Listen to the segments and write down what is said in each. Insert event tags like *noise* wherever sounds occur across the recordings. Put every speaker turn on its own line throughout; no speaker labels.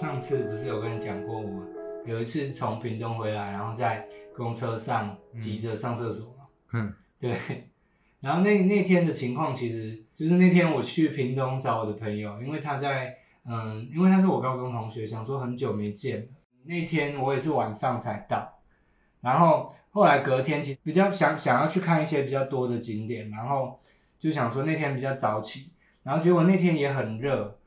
上次不是有跟你讲过我？有一次从屏东回来，然后在公车上急着上厕所嘛。
嗯，
对。然后那那天的情况，其实就是那天我去屏东找我的朋友，因为他在嗯，因为他是我高中同学，想说很久没见了。那天我也是晚上才到，然后后来隔天其实比较想想要去看一些比较多的景点，然后就想说那天比较早起，然后结果那天也很热，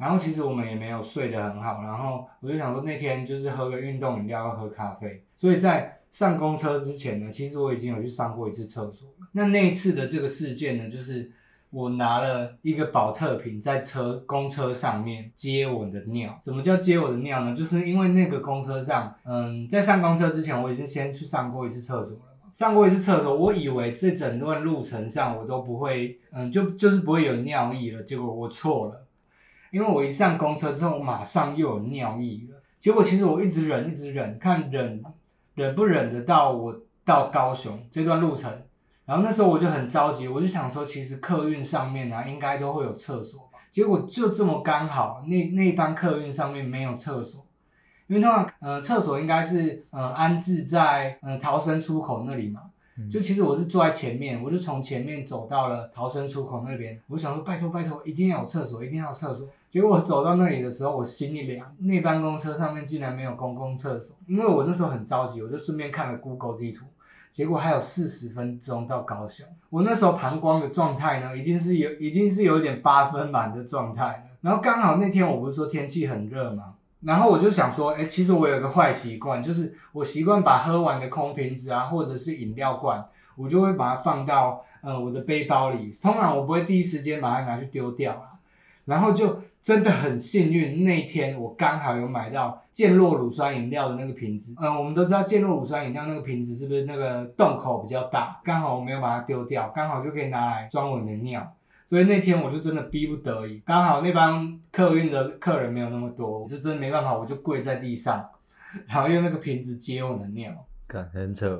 然后其实我们也没有睡得很好，然后我就想说那天就是喝个运动饮料，喝咖啡，所以在上公车之前呢，其实我已经有去上过一次厕所。那那一次的这个事件呢，就是我拿了一个保特瓶在车公车上面接我的尿。什么叫接我的尿呢？就是因为那个公车上，嗯，在上公车之前，我已经先去上过一次厕所了嘛。上过一次厕所，我以为这整段路程上我都不会，嗯，就就是不会有尿意了。结果我错了，因为我一上公车之后，马上又有尿意了。结果其实我一直忍，一直忍，看忍忍不忍得到我到高雄这段路程。然后那时候我就很着急，我就想说，其实客运上面啊，应该都会有厕所吧。结果就这么刚好，那那班客运上面没有厕所，因为通常，呃，厕所应该是，呃，安置在，呃，逃生出口那里嘛。就其实我是坐在前面，我就从前面走到了逃生出口那边。我想说，拜托拜托，一定要有厕所，一定要有厕所。结果我走到那里的时候，我心一凉，那班公车上面竟然没有公共厕所。因为我那时候很着急，我就顺便看了 Google 地图。结果还有四十分钟到高雄，我那时候膀胱的状态呢，已经是有已经是有点八分满的状态了。然后刚好那天我不是说天气很热吗？然后我就想说，哎，其实我有个坏习惯，就是我习惯把喝完的空瓶子啊，或者是饮料罐，我就会把它放到呃我的背包里。通常我不会第一时间把它拿去丢掉啊。然后就真的很幸运，那天我刚好有买到健洛乳酸饮料的那个瓶子。嗯，我们都知道健洛乳酸饮料那个瓶子是不是那个洞口比较大？刚好我没有把它丢掉，刚好就可以拿来装我的尿。所以那天我就真的逼不得已，刚好那帮客运的客人没有那么多，我就真的没办法，我就跪在地上，然后用那个瓶子接我的尿。
看，很扯。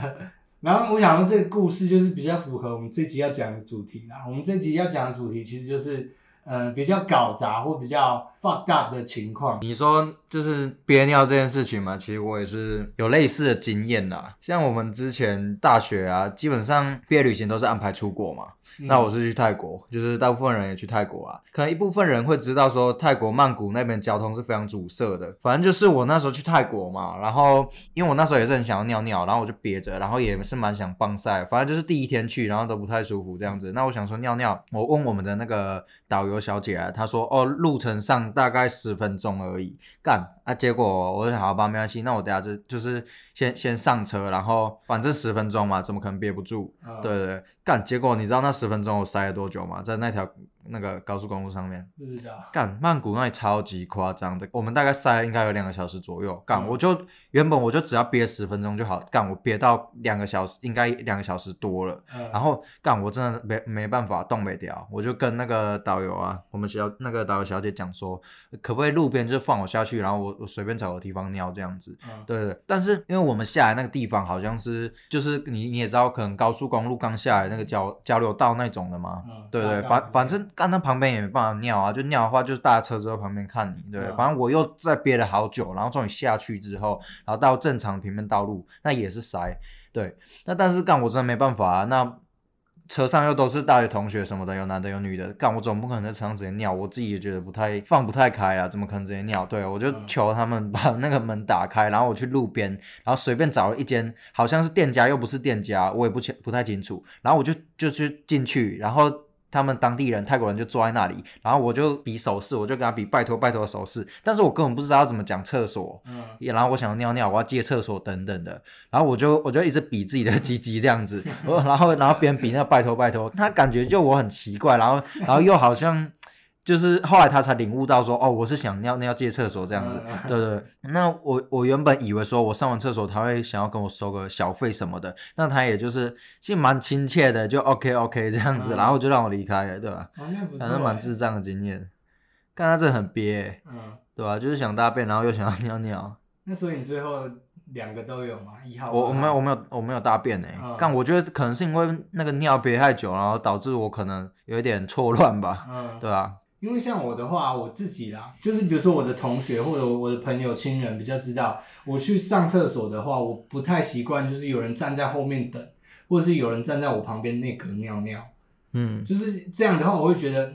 *laughs*
然后我想说这个故事就是比较符合我们这集要讲的主题啦。我们这集要讲的主题其实就是。呃，比较搞砸或比较 fucked up 的情况。
你说就是憋尿这件事情嘛，其实我也是有类似的经验啦。像我们之前大学啊，基本上毕业旅行都是安排出国嘛。那我是去泰国，就是大部分人也去泰国啊。可能一部分人会知道说，泰国曼谷那边交通是非常阻塞的。反正就是我那时候去泰国嘛，然后因为我那时候也是很想要尿尿，然后我就憋着，然后也是蛮想帮晒。反正就是第一天去，然后都不太舒服这样子。那我想说尿尿，我问我们的那个导游小姐啊，她说哦，路程上大概十分钟而已。干啊，结果我就好吧，没关系，那我等下就就是先先上车，然后反正十分钟嘛，怎么可能憋不住？对对对。干，结果你知道那十分钟我塞了多久吗？在那条那个高速公路上面，
不知道。
干，曼谷那里超级夸张的，我们大概塞了应该有两个小时左右。干，我就原本我就只要憋十分钟就好，干我憋到两个小时，应该两个小时多了。然后干，我真的没没办法动没掉，我就跟那个导游啊，我们小那个导游小姐讲说，可不可以路边就放我下去，然后我我随便找个地方尿这样子。对对。但是因为我们下来那个地方好像是，就是你你也知道，可能高速公路刚下来那个。交交流道那种的嘛？对对，反反正干那旁边也没办法尿啊，就尿的话就是大家车子在旁边看你，对，反正我又在憋了好久，然后终于下去之后，然后到正常平面道路，那也是塞，对，那但是干我真的没办法啊，那。车上又都是大学同学什么的，有男的有女的，干我总不可能在车上直接尿，我自己也觉得不太放不太开啊，怎么可能直接尿？对，我就求他们把那个门打开，然后我去路边，然后随便找了一间，好像是店家又不是店家，我也不清不太清楚，然后我就就去进去，然后。他们当地人泰国人就坐在那里，然后我就比手势，我就跟他比拜托拜托的手势，但是我根本不知道要怎么讲厕所，嗯，然后我想要尿尿，我要借厕所等等的，然后我就我就一直比自己的鸡鸡这样子，*laughs* 然后然后别人比那拜托拜托，他感觉就我很奇怪，然后然后又好像。就是后来他才领悟到说，哦，我是想尿尿借厕所这样子，对对。那我我原本以为说我上完厕所他会想要跟我收个小费什么的，那他也就是其实蛮亲切的，就 OK OK 这样子，然后就让我离开了，对吧？反正蛮智障的经验，看他这很憋，嗯，对吧？就是想大便，然后又想要尿尿。
那所以你最后两个都有吗？一号？
我我没有我没有我没有大便哎，但我觉得可能是因为那个尿憋太久，然后导致我可能有一点错乱吧，嗯，对吧？
因为像我的话，我自己啦，就是比如说我的同学或者我的朋友、亲人比较知道，我去上厕所的话，我不太习惯，就是有人站在后面等，或者是有人站在我旁边那格尿尿，
嗯，
就是这样的话，我会觉得，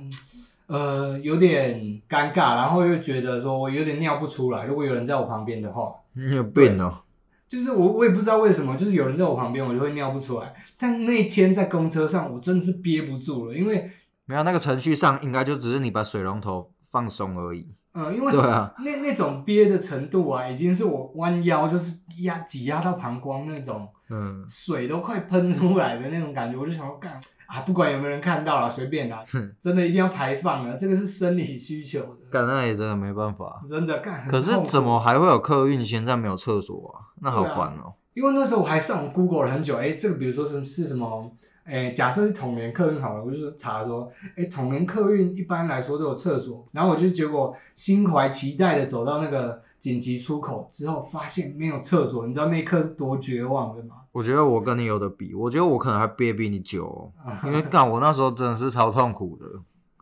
呃，有点尴尬，然后又觉得说我有点尿不出来。如果有人在我旁边的话，
你有病哦。
就是我，我也不知道为什么，就是有人在我旁边，我就会尿不出来。但那天在公车上，我真的是憋不住了，因为
没有那个程序上，应该就只是你把水龙头放松而已。
嗯，因为
对啊，
那那种憋的程度啊，已经是我弯腰就是压挤压到膀胱那种，嗯，水都快喷出来的那种感觉，我就想要干。啊，不管有没有人看到了，随便啦，真的一定要排放了，这个是生理需求的。
干那也真的没办法，
真的干。
可是怎么还会有客运现在没有厕所啊？那好烦哦。
因为那时候我还上 Google 了很久，哎，这个比如说是是什么？哎，假设是统联客运好了，我就是查说，哎，统联客运一般来说都有厕所，然后我就结果心怀期待的走到那个紧急出口之后，发现没有厕所，你知道那一刻是多绝望的吗？
我觉得我跟你有的比，我觉得我可能还憋比你久，因为干我那时候真的是超痛苦的，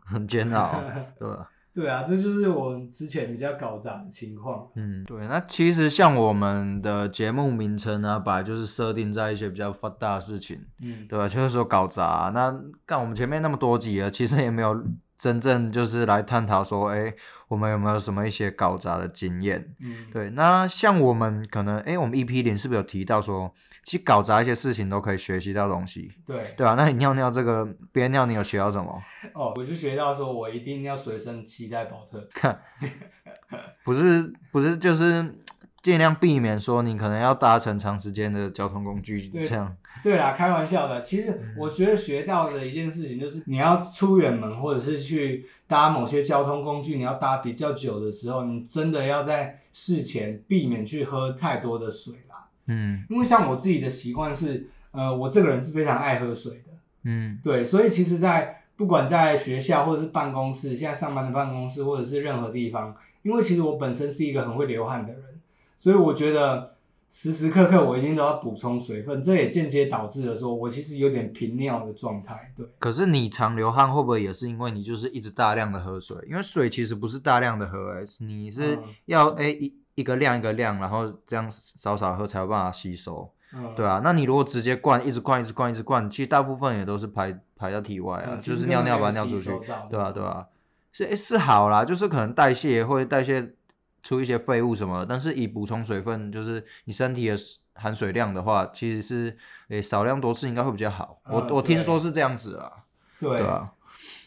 很煎熬，*laughs* 对吧？
对啊，这就是我之前比较搞砸的情况。
嗯，对，那其实像我们的节目名称呢，本来就是设定在一些比较发大的事情，嗯，对吧？就是说搞砸。那干我们前面那么多集啊，其实也没有。真正就是来探讨说，哎，我们有没有什么一些搞砸的经验？嗯，对。那像我们可能，哎，我们 EP 零是不是有提到说，其实搞砸一些事情都可以学习到东西？
对，
对啊。那你尿尿这个，憋尿你有学到什么？*laughs*
哦，我就学到说我一定要随身携带保特。*laughs*
看，不是不是，就是尽量避免说你可能要搭乘长时间的交通工具这样。
对啦，开玩笑的。其实我觉得学到的一件事情就是，你要出远门或者是去搭某些交通工具，你要搭比较久的时候，你真的要在事前避免去喝太多的水啦。嗯，因为像我自己的习惯是，呃，我这个人是非常爱喝水的。嗯，对，所以其实，在不管在学校或者是办公室，现在上班的办公室或者是任何地方，因为其实我本身是一个很会流汗的人，所以我觉得。时时刻刻我一定都要补充水分，这也间接导致了说我其实有点频尿的状态。对，
可是你常流汗会不会也是因为你就是一直大量的喝水？因为水其实不是大量的喝，哎，你是要哎一一个量一个量，然后这样少少喝才有办法吸收。嗯，对啊，那你如果直接灌，一直灌，一直灌，一直灌，其实大部分也都是排排到体外啊，就是尿尿把它尿出去，对啊？对啊？是是好啦，就是可能代谢会代谢。出一些废物什么，但是以补充水分，就是你身体的含水量的话，其实是诶少量多次应该会比较好。我我听说是这样子啊，
对啊。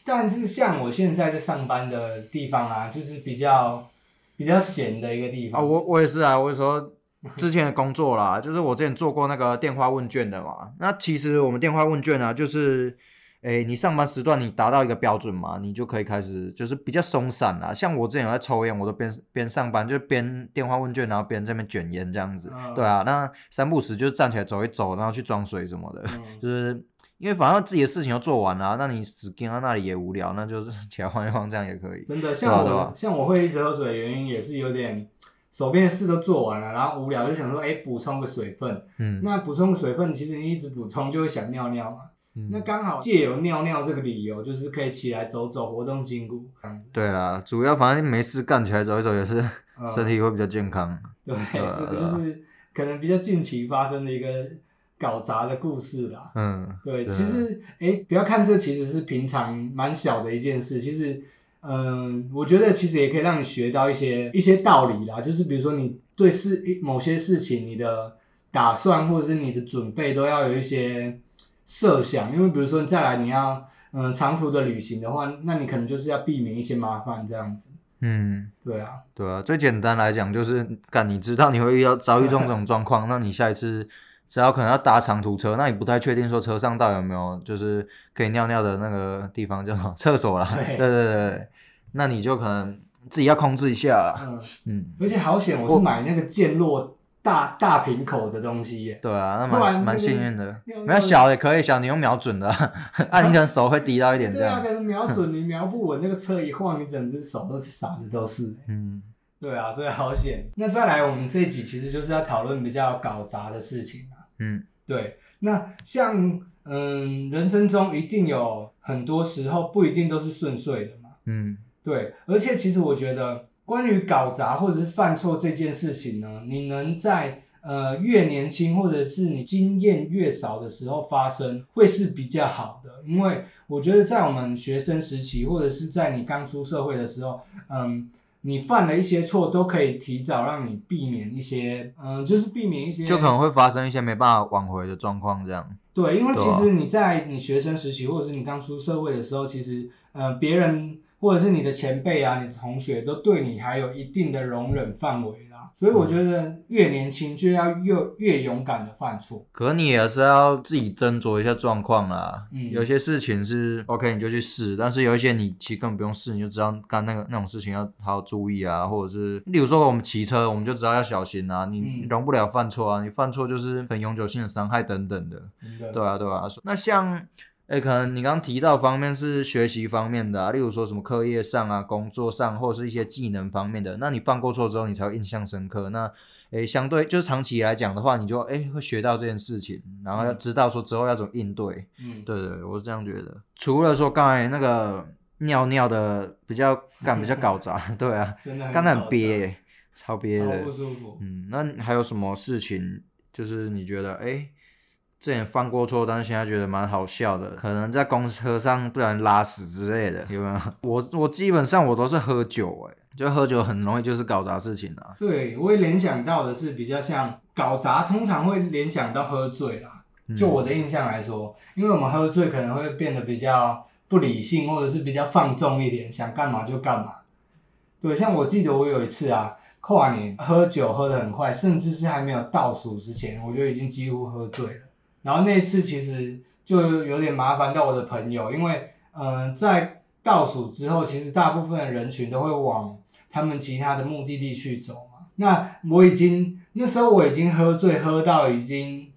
但是像我现在在上班的地方啊，就是比较比较闲的一个地方
啊。我我也是啊，我说之前的工作啦，就是我之前做过那个电话问卷的嘛。那其实我们电话问卷啊，就是。哎，你上班时段你达到一个标准嘛，你就可以开始就是比较松散啦。像我之前有在抽烟，我都边边上班就边电话问卷，然后边这边卷烟这样子。对啊，那三不时就站起来走一走，然后去装水什么的。*laughs* 就是因为反正自己的事情要做完了，那你只跟在那里也无聊，那就是 *laughs* 起来晃一晃这样也可以。
真的，像我像我会一直喝水的原因也是有点手边的事都做完了，然后无聊就想说，哎，补充个水分。嗯，那补充水分，其实你一直补充就会想尿尿嘛。那刚好借由尿尿这个理由，就是可以起来走走，活动筋骨。
对啦，主要反正没事干起来走一走也是 *laughs* 身体会比较健康。
对，这个就是可能比较近期发生的一个搞砸的故事啦。嗯，对，其实哎，不要看这其实是平常蛮小的一件事，其实嗯，我觉得其实也可以让你学到一些一些道理啦。就是比如说你对事某些事情你的打算或者是你的准备都要有一些。设想，因为比如说再来你要嗯长途的旅行的话，那你可能就是要避免一些麻烦这样子。嗯，对啊，
对啊，最简单来讲就是，干你知道你会遇到遭遇这种状况，*laughs* 那你下一次只要可能要搭长途车，那你不太确定说车上到底有没有就是可以尿尿的那个地方叫什么厕所啦。对 *laughs* 对对对，那你就可能自己要控制一下啦。
嗯嗯，而且好险，我是买那个健落。大大瓶口的东西耶，
对啊，那蛮蛮幸运的。没有小也可以，小你用瞄准的，啊，你可能手会低到一点这样。
对啊，可能瞄准你瞄不稳，那个车一晃，你整只手都洒的都是。嗯，对啊，所以好险。那再来，我们这一集其实就是要讨论比较搞砸的事情啊。嗯，对。那像嗯，人生中一定有很多时候不一定都是顺遂的嘛。嗯，对。而且其实我觉得，关于搞砸或者是犯错这件事情呢，你能在呃越年轻或者是你经验越少的时候发生，会是比较好的。因为我觉得在我们学生时期，或者是在你刚出社会的时候，嗯。你犯了一些错，都可以提早让你避免一些，嗯，就是避免一些，
就可能会发生一些没办法挽回的状况，这样。
对，因为其实你在你学生时期，或者是你刚出社会的时候，其实，呃，别人或者是你的前辈啊，你的同学都对你还有一定的容忍范围啦。所以我觉得越年轻就要越越勇敢的犯错。
可你也是要自己斟酌一下状况啦。嗯，有些事情是 OK 你就去试，但是有一些你其实根本不用试，你就知道干那个那种事情要好好注意啊，或者是例如说我们骑车，我们就知道要小心啊，你容不了犯错啊，你犯错就是很永久性的伤害等等的。对啊，对啊。那像。哎，可能你刚刚提到方面是学习方面的，例如说什么课业上啊、工作上，或者是一些技能方面的。那你犯过错之后，你才会印象深刻。那哎，相对就是长期来讲的话，你就哎会学到这件事情，然后要知道说之后要怎么应对。嗯，对对，我是这样觉得。除了说刚才那个尿尿的比较 *laughs* 干比较搞砸，对啊，刚才很憋，超憋的，
不舒服。
嗯，那还有什么事情就是你觉得哎？之前犯过错，但是现在觉得蛮好笑的，可能在公车上不然拉屎之类的，有没有？*laughs* 我我基本上我都是喝酒，哎，就喝酒很容易就是搞砸事情啊。
对，我会联想到的是比较像搞砸，通常会联想到喝醉啦。就我的印象来说，因为我们喝醉可能会变得比较不理性，或者是比较放纵一点，想干嘛就干嘛。对，像我记得我有一次啊，跨年喝酒喝得很快，甚至是还没有倒数之前，我就已经几乎喝醉了。然后那次其实就有点麻烦到我的朋友，因为嗯，在倒数之后，其实大部分的人群都会往他们其他的目的地去走嘛。那我已经那时候我已经喝醉，喝到已经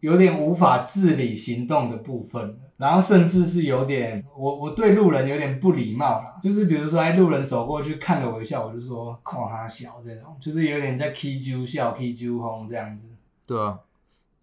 有点无法自理行动的部分了，然后甚至是有点我我对路人有点不礼貌了，就是比如说哎路人走过去看了我一下，我就说夸他小这种，就是有点在 K 揪笑 K 揪轰这样子。
对啊。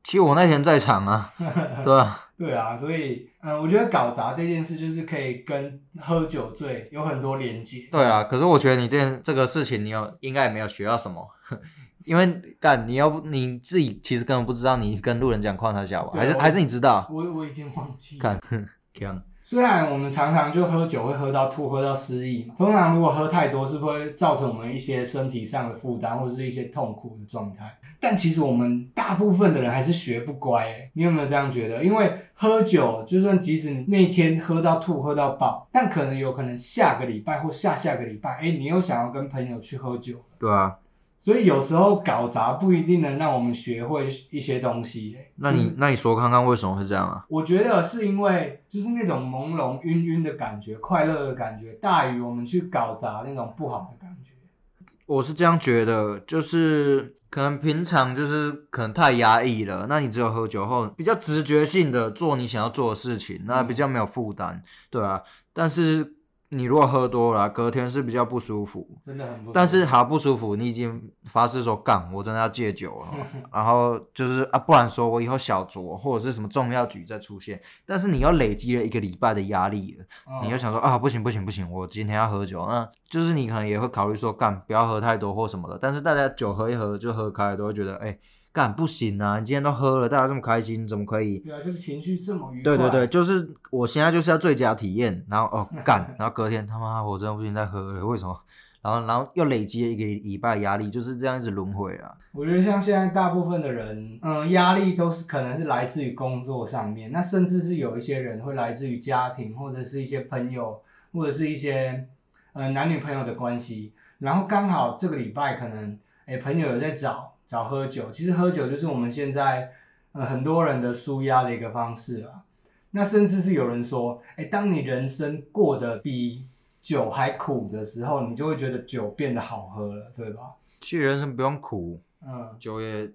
其实我那天在场啊，*laughs* 对啊？
对啊，所以嗯，我觉得搞砸这件事就是可以跟喝酒醉有很多连接。
对啊，可是我觉得你这件这个事情，你有应该也没有学到什么，*laughs* 因为干你要不你自己其实根本不知道你跟路人讲矿他小吧？还是还是你知道？
我我已经忘记。
看，*laughs* 这样。
虽然我们常常就喝酒会喝到吐，喝到失忆嘛。通常如果喝太多，是不会造成我们一些身体上的负担，或者是一些痛苦的状态。但其实我们大部分的人还是学不乖，你有没有这样觉得？因为喝酒，就算即使你那天喝到吐、喝到爆，但可能有可能下个礼拜或下下个礼拜，哎，你又想要跟朋友去喝酒。
对啊。
所以有时候搞砸不一定能让我们学会一些东西。
那你那你说看看为什么会这样啊？
我觉得是因为就是那种朦胧晕晕的感觉，快乐的感觉大于我们去搞砸那种不好的。
我是这样觉得，就是可能平常就是可能太压抑了，那你只有喝酒后比较直觉性的做你想要做的事情，那比较没有负担，对啊。但是。你如果喝多了，隔天是比较不舒服，
真的很不。
但是好不舒服，你已经发誓说干，我真的要戒酒了。*laughs* 然后就是啊，不然说我以后小酌或者是什么重要局再出现，但是你又累积了一个礼拜的压力了，你就想说啊，不行不行不行，我今天要喝酒。那就是你可能也会考虑说干，不要喝太多或什么的。但是大家酒喝一喝就喝开，都会觉得哎。干不行啊！你今天都喝了，大家这么开心，怎么可以？
对啊，这个情绪这么愉快。
对对对，就是我现在就是要最佳体验，然后哦 *laughs* 干，然后隔天他妈我真的不行再喝了，为什么？然后然后又累积了一个礼拜压力，就是这样子轮回啊。
我觉得像现在大部分的人，嗯，压力都是可能是来自于工作上面，那甚至是有一些人会来自于家庭或者是一些朋友或者是一些呃男女朋友的关系，然后刚好这个礼拜可能哎朋友有在找。少喝酒，其实喝酒就是我们现在呃很多人的舒压的一个方式了。那甚至是有人说，哎，当你人生过得比酒还苦的时候，你就会觉得酒变得好喝了，对吧？
其实人生不用苦，嗯，酒也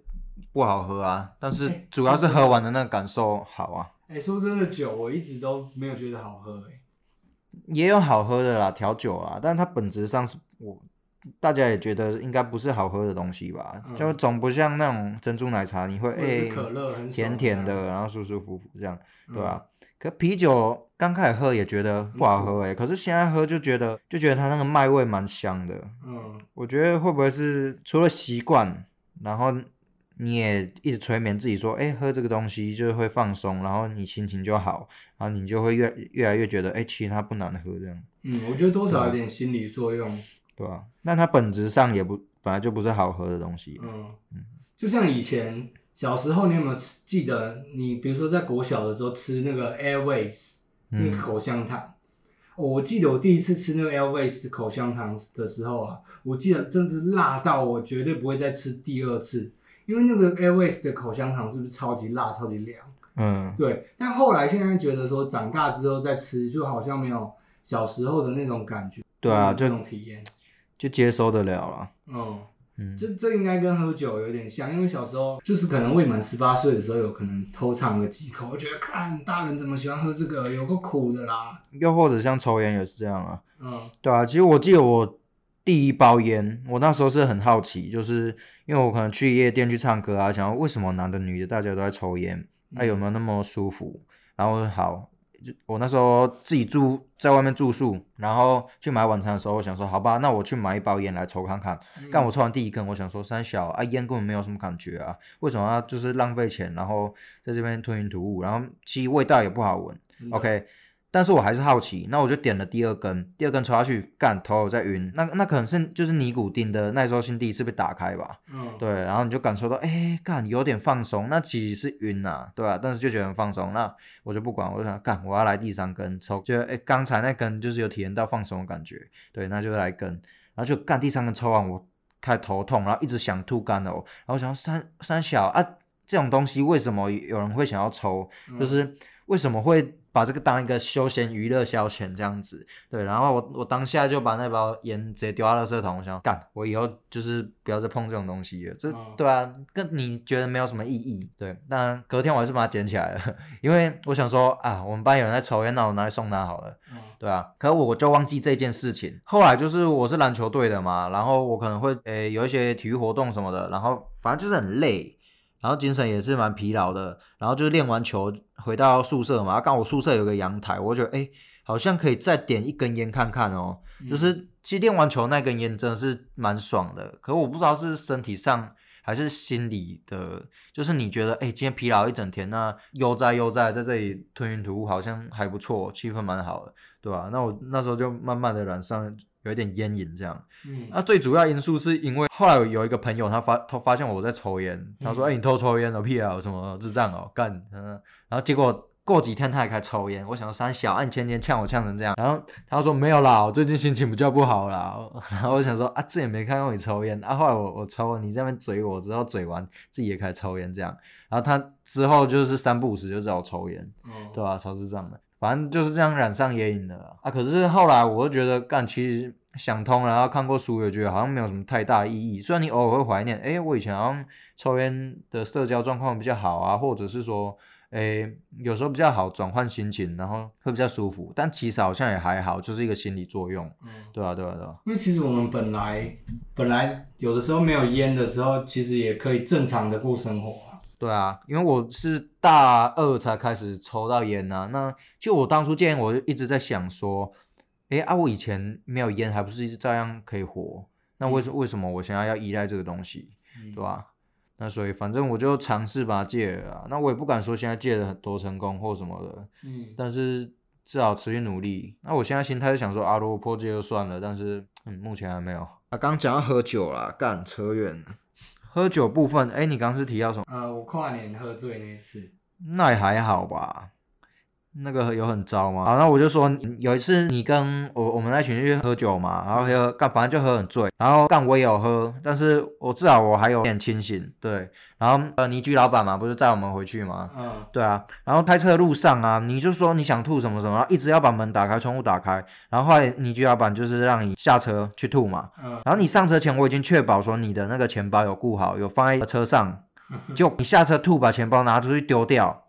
不好喝啊，但是主要是喝完的那个感受好啊。
哎，说真的，酒我一直都没有觉得好喝，哎，
也有好喝的啦，调酒啊，但是它本质上是我。大家也觉得应该不是好喝的东西吧？就总不像那种珍珠奶茶，你会哎，
可乐很
甜甜的，然后舒舒服服这样，对吧？可啤酒刚开始喝也觉得不好喝哎，可是现在喝就觉得就觉得它那个麦味蛮香的。嗯，我觉得会不会是除了习惯，然后你也一直催眠自己说，哎，喝这个东西就是会放松，然后你心情就好，然后你就会越越来越觉得，哎，其实它不难喝这样。
嗯，我觉得多少有点心理作用。
对啊？那它本质上也不本来就不是好喝的东西。
嗯嗯，就像以前小时候，你有没有记得？你比如说在国小的时候吃那个 Airways 那个口香糖，我记得我第一次吃那个 Airways 的口香糖的时候啊，我记得真的是辣到我绝对不会再吃第二次，因为那个 Airways 的口香糖是不是超级辣、超级凉？嗯，对。但后来现在觉得说长大之后再吃，就好像没有小时候的那种感觉。
对啊，
这种体验。
就接收得了了。
哦嗯，这这应该跟喝酒有点像，因为小时候就是可能未满十八岁的时候，有可能偷尝个几口，我觉得看大人怎么喜欢喝这个，有个苦的啦。
又或者像抽烟也是这样啊。嗯，对啊，其实我记得我第一包烟，我那时候是很好奇，就是因为我可能去夜店去唱歌啊，想要为什么男的女的大家都在抽烟，那有没有那么舒服？然后好。就我那时候自己住在外面住宿，然后去买晚餐的时候，我想说好吧，那我去买一包烟来抽看看。但我抽完第一根，我想说三小啊，烟根本没有什么感觉啊，为什么要就是浪费钱，然后在这边吞云吐雾，然后其实味道也不好闻。OK。但是我还是好奇，那我就点了第二根，第二根抽下去，干头有在晕，那那可能是就是尼古丁的耐受性第一次被打开吧，嗯，对，然后你就感受到，哎，干有点放松，那其实是晕呐，对吧？但是就觉得很放松，那我就不管，我就想干，我要来第三根抽，觉得哎，刚才那根就是有体验到放松的感觉，对，那就来根，然后就干第三根抽完，我开头痛，然后一直想吐干呕，然后想三三小啊，这种东西为什么有人会想要抽？就是为什么会？把这个当一个休闲娱乐消遣这样子，对，然后我我当下就把那包烟直接丢到垃圾桶，我想干，我以后就是不要再碰这种东西了，这对啊，跟你觉得没有什么意义，对，但隔天我还是把它捡起来了，*laughs* 因为我想说啊，我们班有人在抽烟，那我拿去送他好了，对啊，可我就忘记这件事情，后来就是我是篮球队的嘛，然后我可能会诶有一些体育活动什么的，然后反正就是很累。然后精神也是蛮疲劳的，然后就是练完球回到宿舍嘛，刚好我宿舍有个阳台，我觉得哎，好像可以再点一根烟看看哦。就是其实练完球那根烟真的是蛮爽的，可我不知道是身体上还是心理的，就是你觉得哎，今天疲劳一整天，那悠哉悠哉在这里吞云吐雾，好像还不错，气氛蛮好的，对吧？那我那时候就慢慢的染上。有一点烟瘾这样，嗯，那最主要因素是因为后来有一个朋友他发他发现我在抽烟，他说：“哎，你偷抽烟了，屁啊，什么智障哦，干。”嗯，然后结果过几天他也开始抽烟，我想三小，按前天呛我呛成这样，然后他说没有啦，我最近心情比较不好啦。然后我想说啊，这也没看到你抽烟，啊，后来我我抽，你这边嘴我之后嘴完自己也开始抽烟这样，然后他之后就是三不五时就找我抽烟，对吧？超智障的。反正就是这样染上烟瘾的啊！可是后来我就觉得，干其实想通了，然后看过书也觉得好像没有什么太大意义。虽然你偶尔会怀念，哎，我以前好像抽烟的社交状况比较好啊，或者是说，哎，有时候比较好转换心情，然后会比较舒服。但其实好像也还好，就是一个心理作用。嗯，对啊，对啊，对啊。
因为其实我们本来本来有的时候没有烟的时候，其实也可以正常的过生活。
对啊，因为我是大二才开始抽到烟呐。那就我当初戒烟，我就一直在想说，哎啊，我以前没有烟，还不是一直照样可以活？那为什为什么我现在要依赖这个东西，对吧？那所以反正我就尝试把它戒了。那我也不敢说现在戒的多成功或什么的，嗯，但是至少持续努力。那我现在心态是想说，啊，如果破戒就算了，但是嗯，目前还没有。啊，刚讲到喝酒了，干扯远了。喝酒部分，哎，你刚是提到什么？
呃，我跨年喝醉那次，
那也还好吧。那个有很糟吗？然后我就说有一次你跟我我们那群去喝酒嘛，然后喝干反正就喝很醉，然后干我也有喝，但是我至少我还有点清醒，对。然后呃，倪居老板嘛，不是载我们回去嘛？嗯，对啊。然后开车路上啊，你就说你想吐什么什么，一直要把门打开，窗户打开。然后后来倪居老板就是让你下车去吐嘛。嗯。然后你上车前我已经确保说你的那个钱包有顾好，有放在车上，就你下车吐把钱包拿出去丢掉。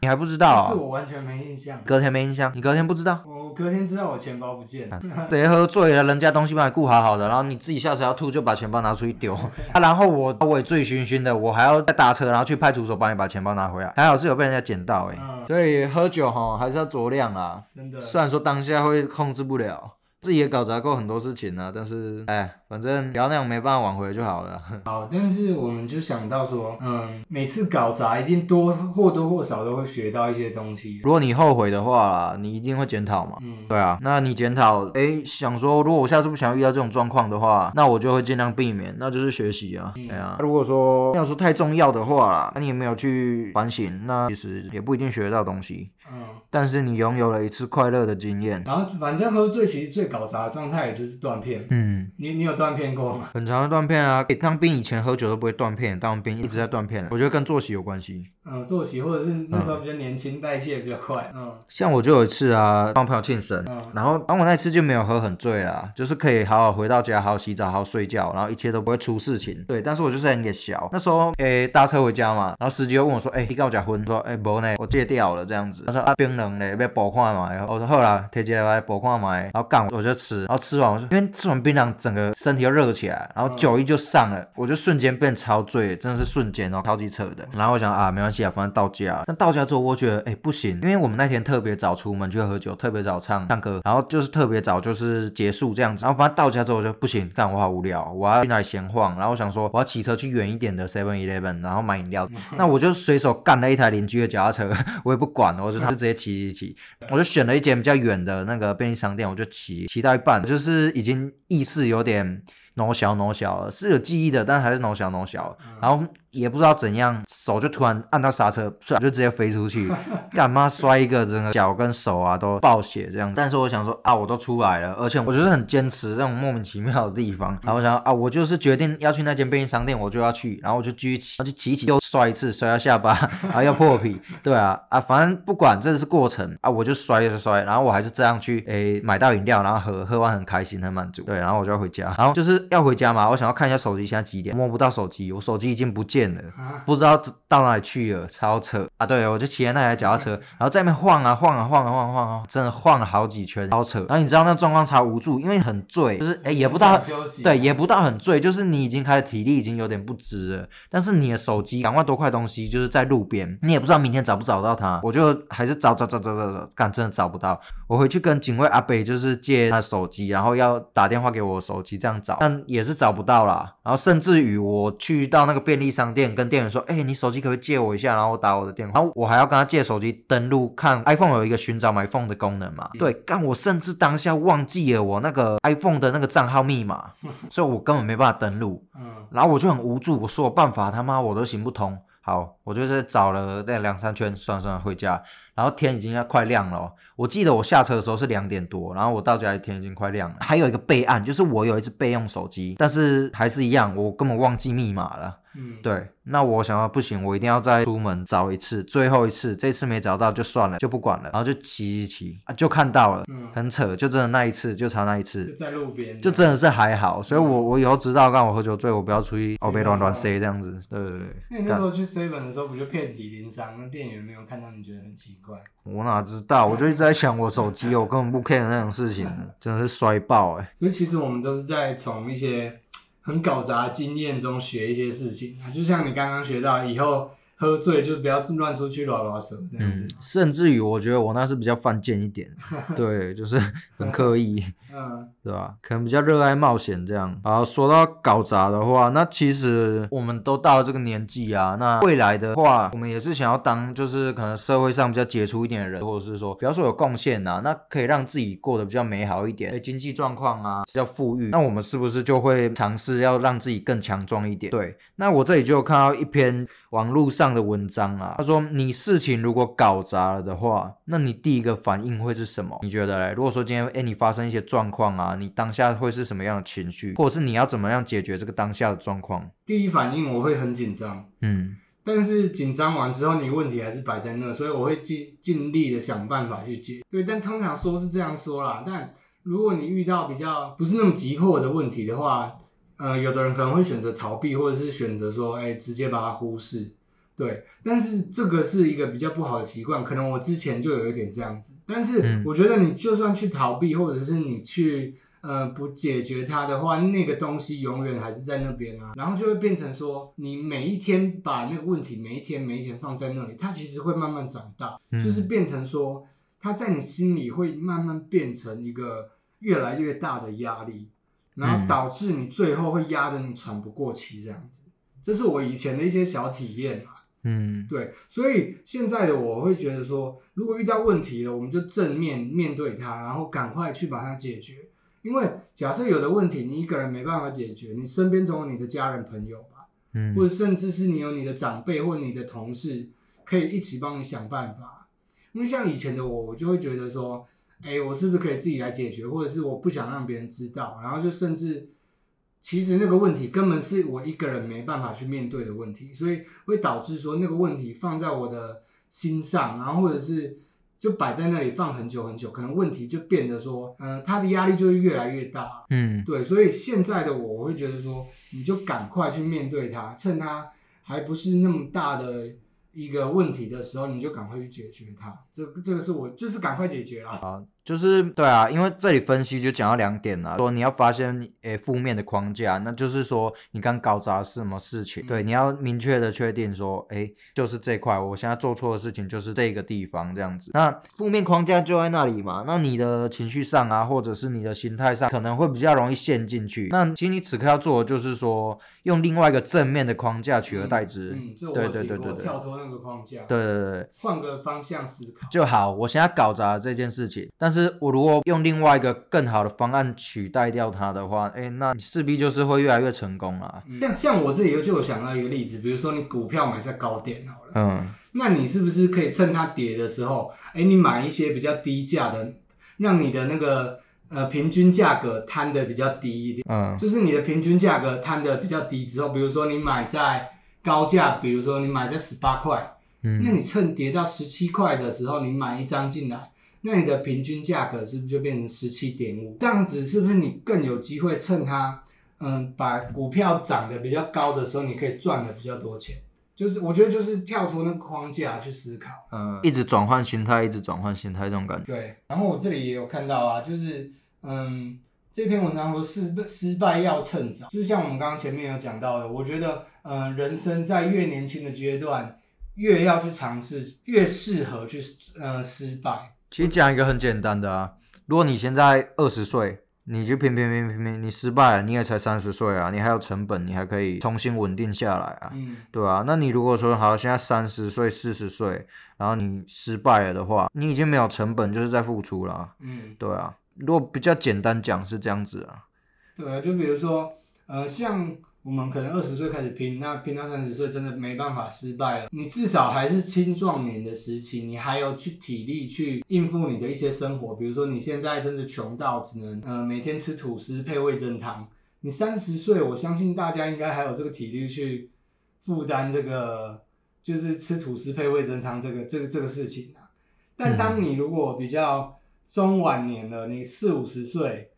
你还不知道？
是我完全没印象。
隔天没印象，你隔天不知道？
我我隔天知道我钱包不见了，
谁喝醉了，人家东西帮你顾好好的，然后你自己下车要吐就把钱包拿出去丢，*laughs* 啊，然后我我也醉醺醺的，我还要再搭车，然后去派出所帮你把钱包拿回来，还好是有被人家捡到哎，所以喝酒哈还是要酌量啊，
真的，
虽然说当下会控制不了。自己也搞砸过很多事情呢，但是哎，反正不要那样没办法挽回就好了。*laughs*
好，但是我们就想到说，嗯，每次搞砸一定多或多或少都会学到一些东西。
如果你后悔的话，你一定会检讨嘛。嗯，对啊，那你检讨，哎，想说如果我下次不想要遇到这种状况的话，那我就会尽量避免，那就是学习啊。对啊，如果说要说太重要的话啦，那你也没有去反省，那其实也不一定学得到东西。嗯，但是你拥有了一次快乐的经验。
然后反正喝醉其实最搞砸的状态也就是断片。嗯，你你有断片过吗？
很长的断片啊，当兵以前喝酒都不会断片，当兵一直在断片。我觉得跟作息有关系。
嗯，作息或者是那时候比较年轻，代谢比较快。嗯，
像我就有一次啊，帮朋友庆生，嗯然后当我那次就没有喝很醉啦，就是可以好好回到家，好好洗澡，好好睡觉，然后一切都不会出事情。对，但是我就是很点小。那时候诶搭车回家嘛，然后司机又问我说，诶，你跟我结婚？说，诶，不呢，我戒掉了这样子。他说啊，冰冷嘞，要补看嘛。我说好啦，提起来补看嘛。然后干我就吃，然后吃完我说，因为吃完槟榔，整个身体又热起来，然后酒意就上了，我就瞬间变超醉，真的是瞬间哦，超级扯的。然后我想啊，没关系啊，反正到家。但到家之后，我觉得哎不行，因为我们那天特别早出门去喝酒，特别早唱唱歌，然后就是特别早就是结束这样子。然后反正到家之后我就不行，干我好无聊，我要去那里闲晃。然后我想说我要骑车去远一点的 Seven Eleven，然后买饮料。那我就随手干了一台邻居的脚踏车，*laughs* 我也不管，我就他就直接骑骑骑。我就选了一间比较远的那个便利商店，我就骑骑到一半，就是已经意识有点挪小挪小了，是有记忆的，但还是挪小挪小，然后。也不知道怎样，手就突然按到刹车，就直接飞出去，*laughs* 干嘛摔一个，整个脚跟手啊都爆血这样子。但是我想说啊，我都出来了，而且我就是很坚持这种莫名其妙的地方。然后我想啊，我就是决定要去那间便利商店，我就要去，然后我就继续骑，然后就骑骑又摔一次，摔到下巴，*laughs* 然后又破皮。对啊啊，反正不管这是过程啊，我就摔就摔，然后我还是这样去诶买到饮料，然后喝喝完很开心很满足。对，然后我就要回家，然后就是要回家嘛，我想要看一下手机现在几点，摸不到手机，我手机已经不见了。不知道到哪里去了，超扯啊！对，我就骑着那台脚踏车，然后在那边晃啊晃啊晃啊晃啊晃啊，真的晃了好几圈，超扯。然后你知道那状况超无助，因为很醉，就是哎也不到，对，也不到很醉，就是你已经开始体力已经有点不支了，但是你的手机两万多块东西就是在路边，你也不知道明天找不找到它，我就还是找找找找找找，干真的找不到。我回去跟警卫阿北就是借他手机，然后要打电话给我手机这样找，但也是找不到啦。然后甚至于我去到那个便利商店跟店员说，哎，你手机可不可以借我一下？然后我打我的电话，然后我还要跟他借手机登录看 iPhone 有一个寻找 My Phone 的功能嘛？对，但我甚至当下忘记了我那个 iPhone 的那个账号密码，*laughs* 所以我根本没办法登录。嗯，然后我就很无助，我说办法他妈我都行不通。好，我就是找了那两三圈，算了算了，回家。然后天已经要快亮了，我记得我下车的时候是两点多，然后我到家天已经快亮了。还有一个备案，就是我有一只备用手机，但是还是一样，我根本忘记密码了。嗯，对，那我想要不行，我一定要再出门找一次，最后一次，这次没找到就算了，就不管了，然后就骑一骑啊，就看到了，嗯很扯，就真的那一次，就差那一次，就
在路边，
就真的是还好，所以我我以后知道，刚我喝酒醉，我不要出去哦，被乱乱塞这样子，对对对。
那你那时候去 seven 的时候，不就遍体鳞伤？那店员没有看到，你觉得很奇怪？
我哪知道？我就一直在想我手机，我根本不 care 那种事情，*laughs* 真的是摔爆哎。
所以其实我们都是在从一些。很搞砸经验中学一些事情啊，就像你刚刚学到，以后喝醉就不要乱出去拉拉手这样子。
甚至于，我觉得我那是比较犯贱一点，*laughs* 对，就是很刻意。*laughs* 嗯，对吧？可能比较热爱冒险这样。然后说到搞砸的话，那其实我们都到了这个年纪啊，那未来的话，我们也是想要当就是可能社会上比较杰出一点的人，或者是说，比方说有贡献啊，那可以让自己过得比较美好一点，经济状况啊比较富裕，那我们是不是就会尝试要让自己更强壮一点？对，那我这里就看到一篇网络上的文章啊，他说你事情如果搞砸了的话，那你第一个反应会是什么？你觉得嘞？如果说今天哎你发生一些状状况啊，你当下会是什么样的情绪，或者是你要怎么样解决这个当下的状况？
第一反应我会很紧张，嗯，但是紧张完之后，你问题还是摆在那，所以我会尽尽力的想办法去解。对，但通常说是这样说啦，但如果你遇到比较不是那么急迫的问题的话，呃，有的人可能会选择逃避，或者是选择说，哎，直接把它忽视。对，但是这个是一个比较不好的习惯，可能我之前就有一点这样子。但是我觉得你就算去逃避，或者是你去呃不解决它的话，那个东西永远还是在那边啊。然后就会变成说，你每一天把那个问题每一天每一天放在那里，它其实会慢慢长大，就是变成说，它在你心里会慢慢变成一个越来越大的压力，然后导致你最后会压得你喘不过气这样子。这是我以前的一些小体验嘛。嗯，对，所以现在的我会觉得说，如果遇到问题了，我们就正面面对它，然后赶快去把它解决。因为假设有的问题你一个人没办法解决，你身边总有你的家人朋友吧，嗯，或者甚至是你有你的长辈或你的同事，可以一起帮你想办法。因为像以前的我，我就会觉得说，哎，我是不是可以自己来解决，或者是我不想让别人知道，然后就甚至。其实那个问题根本是我一个人没办法去面对的问题，所以会导致说那个问题放在我的心上，然后或者是就摆在那里放很久很久，可能问题就变得说，嗯，他的压力就会越来越大。嗯，对，所以现在的我，我会觉得说，你就赶快去面对它，趁它还不是那么大的。一个问题的时候，你就赶快去解决它。这这个是我就是赶快解决啊。
啊，就是对啊，因为这里分析就讲到两点了，说你要发现诶负面的框架，那就是说你刚搞砸是什么事情？对，你要明确的确定说，诶，就是这块，我现在做错的事情就是这个地方这样子。那负面框架就在那里嘛，那你的情绪上啊，或者是你的心态上，可能会比较容易陷进去。那其实你此刻要做的就是说，用另外一个正面的框架取而代之。
嗯，对对对对对，跳脱。那个框架，
对对对，
换个方向思考
就好。我现在搞砸这件事情，但是我如果用另外一个更好的方案取代掉它的话，哎，那势必就是会越来越成功了。
像像我自己就有想到一个例子，比如说你股票买在高点好了，嗯，那你是不是可以趁它跌的时候，哎，你买一些比较低价的，让你的那个呃平均价格摊的比较低一点，嗯，就是你的平均价格摊的比较低之后，比如说你买在。高价，比如说你买在十八块，嗯，那你趁跌到十七块的时候，你买一张进来，那你的平均价格是不是就变成十七点五？这样子是不是你更有机会趁它，嗯，把股票涨得比较高的时候，你可以赚的比较多钱？就是我觉得就是跳脱那个框架去思考，
嗯，一直转换心态，一直转换心态这种感觉。
对，然后我这里也有看到啊，就是嗯。这篇文章说失失败要趁早，就是像我们刚刚前面有讲到的，我觉得，嗯，人生在越年轻的阶段，越要去尝试，越适合去，呃，失败。
其实讲一个很简单的啊，如果你现在二十岁，你就拼拼拼拼拼，你失败了，你也才三十岁啊，你还有成本，你还可以重新稳定下来啊，嗯，对啊，那你如果说好，现在三十岁、四十岁，然后你失败了的话，你已经没有成本，就是在付出了，嗯，对啊。如果比较简单讲是这样子啊，
对啊，就比如说，呃，像我们可能二十岁开始拼，那拼到三十岁真的没办法失败了。你至少还是青壮年的时期，你还有去体力去应付你的一些生活。比如说你现在真的穷到只能，呃，每天吃吐司配味增汤。你三十岁，我相信大家应该还有这个体力去负担这个，就是吃吐司配味增汤这个这个这个事情啊。但当你如果比较中晚年了，你四五十岁，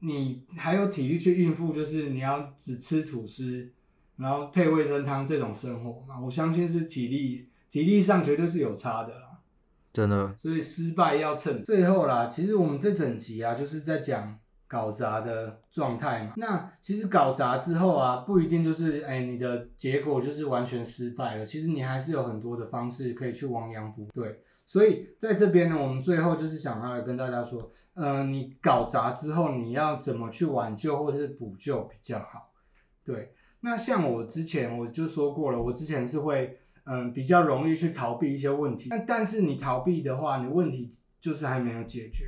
你还有体力去应付，就是你要只吃吐司，然后配味噌汤这种生活嘛？我相信是体力体力上绝对是有差的啦，
真的。
所以失败要趁最后啦。其实我们这整集啊，就是在讲搞砸的状态嘛。那其实搞砸之后啊，不一定就是哎你的结果就是完全失败了。其实你还是有很多的方式可以去亡羊补对。所以在这边呢，我们最后就是想要来跟大家说，嗯，你搞砸之后，你要怎么去挽救或是补救比较好？对，那像我之前我就说过了，我之前是会，嗯，比较容易去逃避一些问题。那但是你逃避的话，你问题就是还没有解决。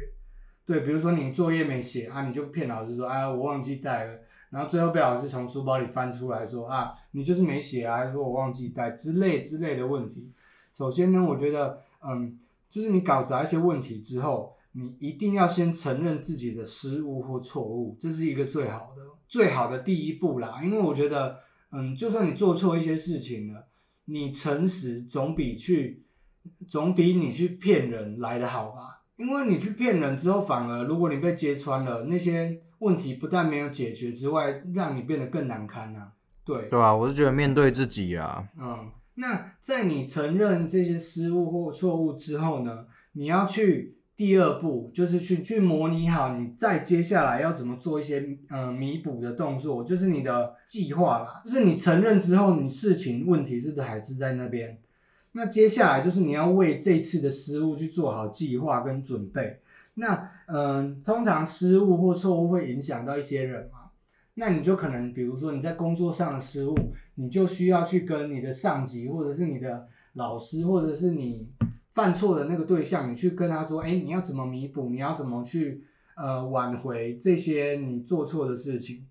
对，比如说你作业没写啊，你就骗老师说，哎，我忘记带了，然后最后被老师从书包里翻出来说，啊，你就是没写啊，说我忘记带之类之类的问题。首先呢，我觉得。嗯，就是你搞砸一些问题之后，你一定要先承认自己的失误或错误，这是一个最好的、最好的第一步啦。因为我觉得，嗯，就算你做错一些事情了，你诚实总比去总比你去骗人来的好吧？因为你去骗人之后，反而如果你被揭穿了，那些问题不但没有解决之外，让你变得更难堪呐。对，
对啊，我是觉得面对自己啊，
嗯。那在你承认这些失误或错误之后呢，你要去第二步，就是去去模拟好你再接下来要怎么做一些呃弥补的动作，就是你的计划啦。就是你承认之后，你事情问题是不是还是在那边？那接下来就是你要为这次的失误去做好计划跟准备。那嗯，通常失误或错误会影响到一些人嘛？那你就可能比如说你在工作上的失误。你就需要去跟你的上级，或者是你的老师，或者是你犯错的那个对象，你去跟他说，哎，你要怎么弥补？你要怎么去呃挽回这些你做错的事情？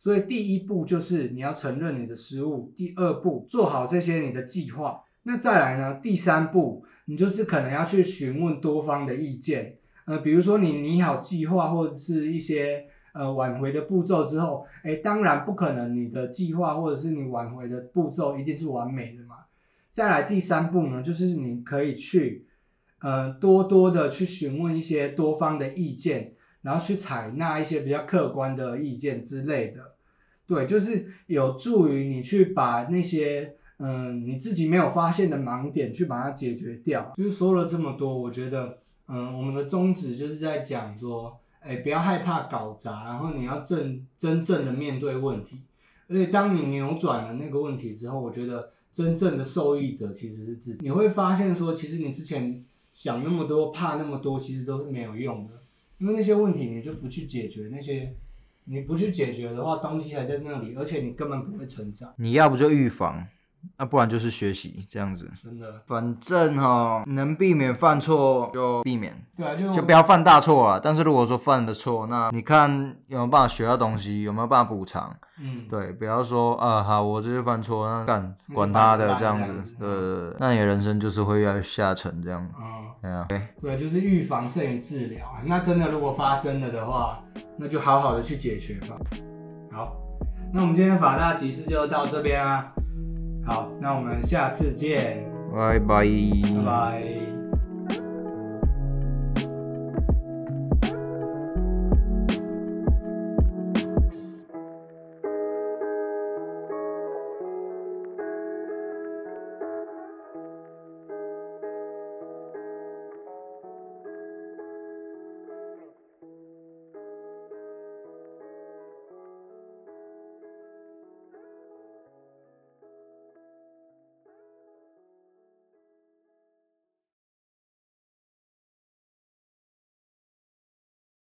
所以第一步就是你要承认你的失误，第二步做好这些你的计划。那再来呢？第三步你就是可能要去询问多方的意见，呃，比如说你拟好计划或者是一些。呃，挽回的步骤之后，哎，当然不可能，你的计划或者是你挽回的步骤一定是完美的嘛。再来第三步呢，就是你可以去，呃，多多的去询问一些多方的意见，然后去采纳一些比较客观的意见之类的。对，就是有助于你去把那些，嗯，你自己没有发现的盲点去把它解决掉。就是说了这么多，我觉得，嗯，我们的宗旨就是在讲说。哎，不要害怕搞砸，然后你要真真正的面对问题。而且当你扭转了那个问题之后，我觉得真正的受益者其实是自己。你会发现说，其实你之前想那么多、怕那么多，其实都是没有用的。因为那些问题你就不去解决，那些你不去解决的话，东西还在那里，而且你根本不会成长。
你要不就预防。那不然就是学习这样子，
真的，
反正哈，能避免犯错就避免，
对啊，就
就不要犯大错啊。但是如果说犯了错，那你看有没有办法学到东西，有没有办法补偿？嗯，对，不要说啊，好，我这是犯错，那干管他的这样子，呃，那你的人生就是会越下沉这样。嗯，对啊，对，
对，就是预防胜于治疗啊。那真的如果发生了的话，那就好好的去解决吧。好，那我们今天法大集市就到这边啊。好，那我们下次见，
拜拜，
拜拜。